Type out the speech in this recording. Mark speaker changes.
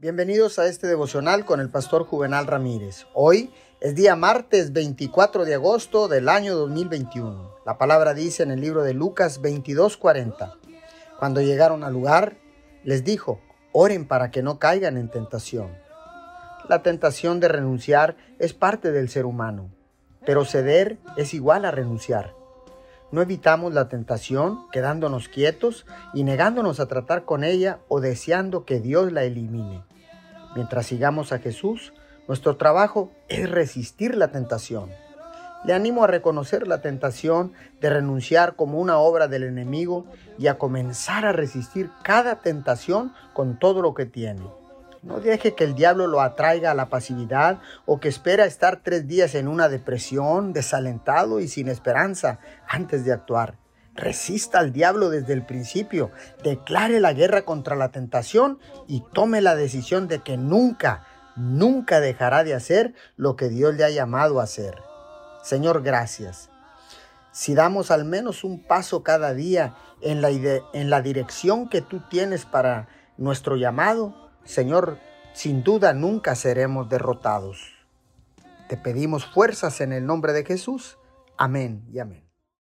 Speaker 1: Bienvenidos a este devocional con el pastor Juvenal Ramírez. Hoy es día martes 24 de agosto del año 2021. La palabra dice en el libro de Lucas 22:40. Cuando llegaron al lugar, les dijo, oren para que no caigan en tentación. La tentación de renunciar es parte del ser humano, pero ceder es igual a renunciar. No evitamos la tentación quedándonos quietos y negándonos a tratar con ella o deseando que Dios la elimine. Mientras sigamos a Jesús, nuestro trabajo es resistir la tentación. Le animo a reconocer la tentación de renunciar como una obra del enemigo y a comenzar a resistir cada tentación con todo lo que tiene. No deje que el diablo lo atraiga a la pasividad o que espera estar tres días en una depresión, desalentado y sin esperanza antes de actuar. Resista al diablo desde el principio, declare la guerra contra la tentación y tome la decisión de que nunca, nunca dejará de hacer lo que Dios le ha llamado a hacer. Señor, gracias. Si damos al menos un paso cada día en la, en la dirección que tú tienes para nuestro llamado, Señor, sin duda nunca seremos derrotados. Te pedimos fuerzas en el nombre de Jesús. Amén y amén.